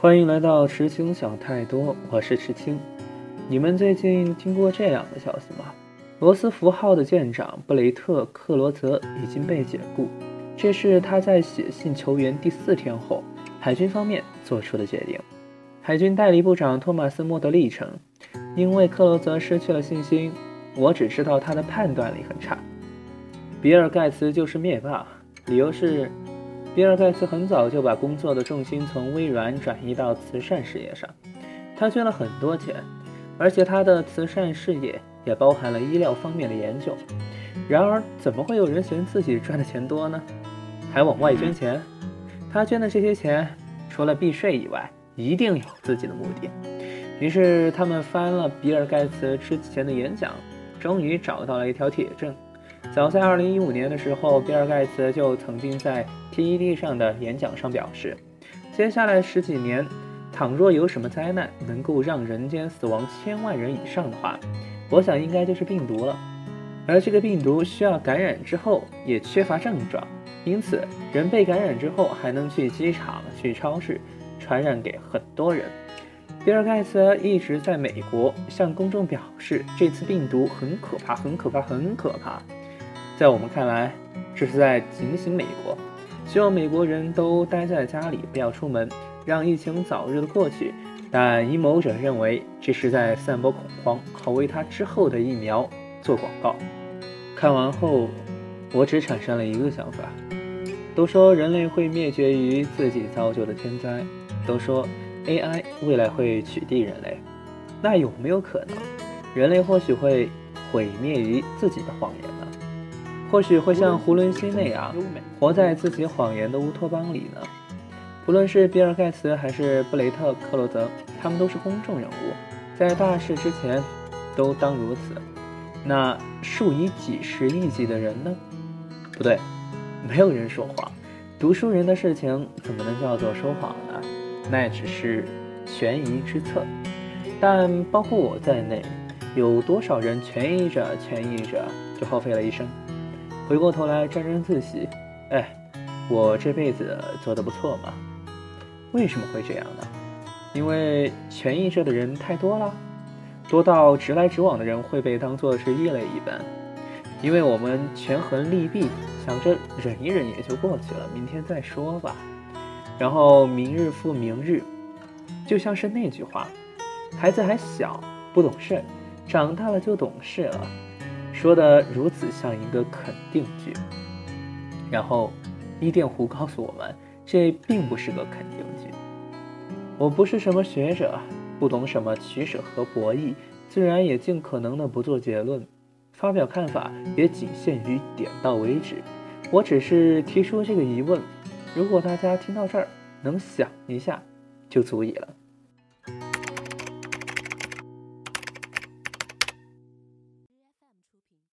欢迎来到池青想太多，我是池青。你们最近听过这样的消息吗？罗斯福号的舰长布雷特·克罗泽已经被解雇，这是他在写信求援第四天后，海军方面做出的决定。海军代理部长托马斯·莫德利称：“因为克罗泽失去了信心，我只知道他的判断力很差。比尔·盖茨就是灭霸，理由是。”比尔·盖茨很早就把工作的重心从微软转移到慈善事业上，他捐了很多钱，而且他的慈善事业也包含了医疗方面的研究。然而，怎么会有人嫌自己赚的钱多呢？还往外捐钱？他捐的这些钱，除了避税以外，一定有自己的目的。于是，他们翻了比尔·盖茨之前的演讲，终于找到了一条铁证。早在2015年的时候，比尔·盖茨就曾经在 TED 上的演讲上表示，接下来十几年，倘若有什么灾难能够让人间死亡千万人以上的话，我想应该就是病毒了。而这个病毒需要感染之后也缺乏症状，因此人被感染之后还能去机场、去超市，传染给很多人。比尔·盖茨一直在美国向公众表示，这次病毒很可怕，很可怕，很可怕。在我们看来，这是在警醒美国，希望美国人都待在家里，不要出门，让疫情早日的过去。但阴谋者认为这是在散播恐慌，好为他之后的疫苗做广告。看完后，我只产生了一个想法：都说人类会灭绝于自己造就的天灾，都说 AI 未来会取缔人类，那有没有可能，人类或许会毁灭于自己的谎言呢？或许会像胡伦西那样活在自己谎言的乌托邦里呢？不论是比尔·盖茨还是布雷特·克罗泽，他们都是公众人物，在大事之前都当如此。那数以几十亿计的人呢？不对，没有人说谎。读书人的事情怎么能叫做说谎呢？那只是权宜之策。但包括我在内，有多少人权宜着权宜着就耗费了一生？回过头来沾沾自喜，哎，我这辈子做的不错嘛？为什么会这样呢？因为权益着的人太多了，多到直来直往的人会被当作是异类一般。因为我们权衡利弊，想着忍一忍也就过去了，明天再说吧。然后明日复明日，就像是那句话：孩子还小，不懂事，长大了就懂事了。说的如此像一个肯定句，然后伊甸湖告诉我们，这并不是个肯定句。我不是什么学者，不懂什么取舍和博弈，自然也尽可能的不做结论，发表看法也仅限于点到为止。我只是提出这个疑问，如果大家听到这儿能想一下，就足以了。